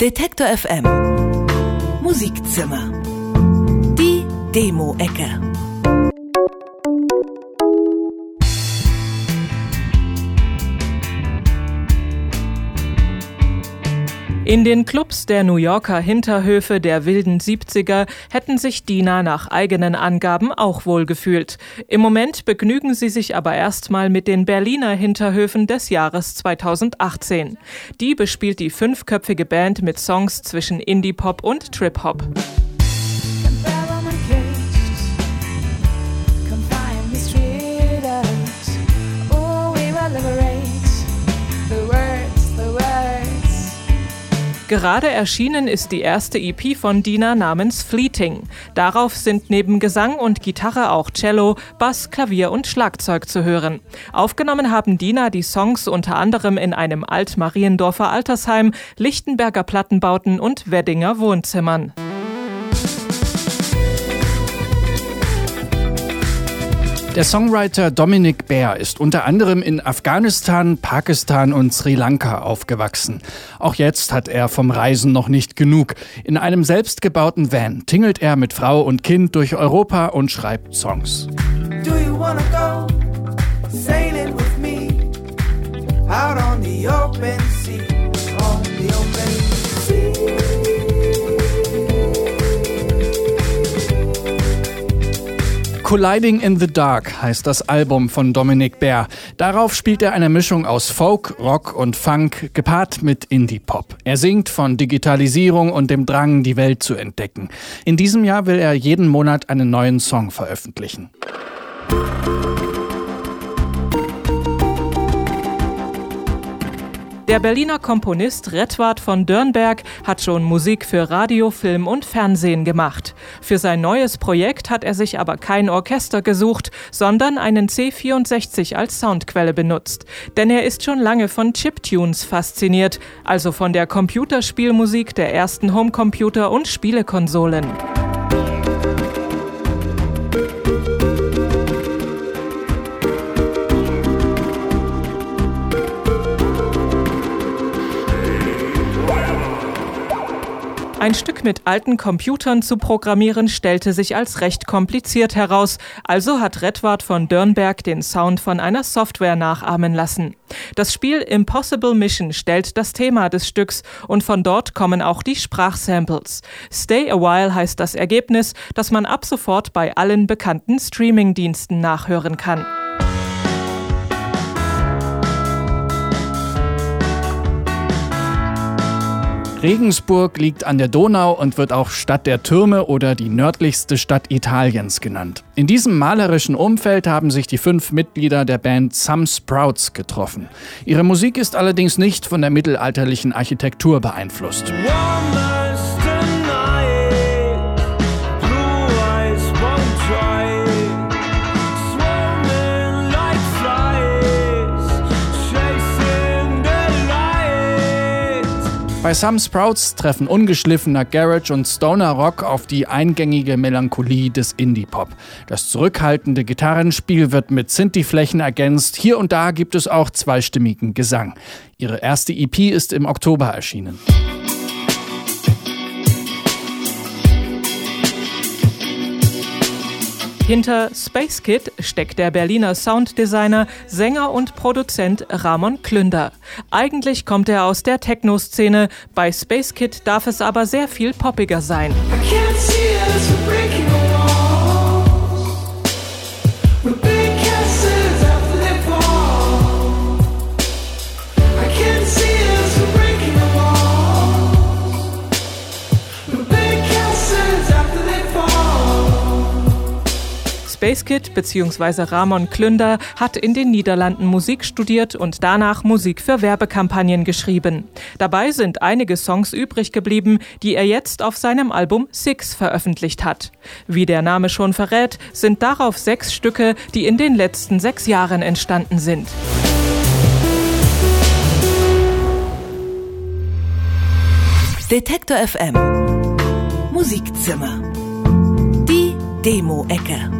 Detektor FM Musikzimmer. Die Demo-Ecke. In den Clubs der New Yorker Hinterhöfe der wilden 70er hätten sich Dina nach eigenen Angaben auch wohlgefühlt. Im Moment begnügen sie sich aber erstmal mit den Berliner Hinterhöfen des Jahres 2018. Die bespielt die fünfköpfige Band mit Songs zwischen Indie-Pop und Trip-Hop. Gerade erschienen ist die erste EP von Dina namens Fleeting. Darauf sind neben Gesang und Gitarre auch Cello, Bass, Klavier und Schlagzeug zu hören. Aufgenommen haben Dina die Songs unter anderem in einem Alt-Mariendorfer Altersheim, Lichtenberger Plattenbauten und Weddinger Wohnzimmern. Der Songwriter Dominic Baer ist unter anderem in Afghanistan, Pakistan und Sri Lanka aufgewachsen. Auch jetzt hat er vom Reisen noch nicht genug. In einem selbstgebauten Van tingelt er mit Frau und Kind durch Europa und schreibt Songs. Do you wanna go sailing with me out on the open sea? Colliding in the Dark heißt das Album von Dominic Baer. Darauf spielt er eine Mischung aus Folk, Rock und Funk, gepaart mit Indie-Pop. Er singt von Digitalisierung und dem Drang, die Welt zu entdecken. In diesem Jahr will er jeden Monat einen neuen Song veröffentlichen. Der Berliner Komponist Redward von Dörnberg hat schon Musik für Radio, Film und Fernsehen gemacht. Für sein neues Projekt hat er sich aber kein Orchester gesucht, sondern einen C64 als Soundquelle benutzt. Denn er ist schon lange von Chiptunes fasziniert, also von der Computerspielmusik der ersten Homecomputer und Spielekonsolen. Ein Stück mit alten Computern zu programmieren stellte sich als recht kompliziert heraus, also hat Redward von Dörnberg den Sound von einer Software nachahmen lassen. Das Spiel Impossible Mission stellt das Thema des Stücks und von dort kommen auch die Sprachsamples. Stay a While heißt das Ergebnis, das man ab sofort bei allen bekannten Streamingdiensten nachhören kann. Regensburg liegt an der Donau und wird auch Stadt der Türme oder die nördlichste Stadt Italiens genannt. In diesem malerischen Umfeld haben sich die fünf Mitglieder der Band Some Sprouts getroffen. Ihre Musik ist allerdings nicht von der mittelalterlichen Architektur beeinflusst. Bei Some Sprouts treffen ungeschliffener Garage und Stoner Rock auf die eingängige Melancholie des Indie-Pop. Das zurückhaltende Gitarrenspiel wird mit Synthi-Flächen ergänzt. Hier und da gibt es auch zweistimmigen Gesang. Ihre erste EP ist im Oktober erschienen. Hinter Space Kid steckt der Berliner Sounddesigner, Sänger und Produzent Ramon Klünder. Eigentlich kommt er aus der Techno-Szene, bei Space Kid darf es aber sehr viel poppiger sein. Space Kid bzw. Ramon Klünder hat in den Niederlanden Musik studiert und danach Musik für Werbekampagnen geschrieben. Dabei sind einige Songs übrig geblieben, die er jetzt auf seinem Album Six veröffentlicht hat. Wie der Name schon verrät, sind darauf sechs Stücke, die in den letzten sechs Jahren entstanden sind. Detektor FM Musikzimmer. Die Demo-Ecke.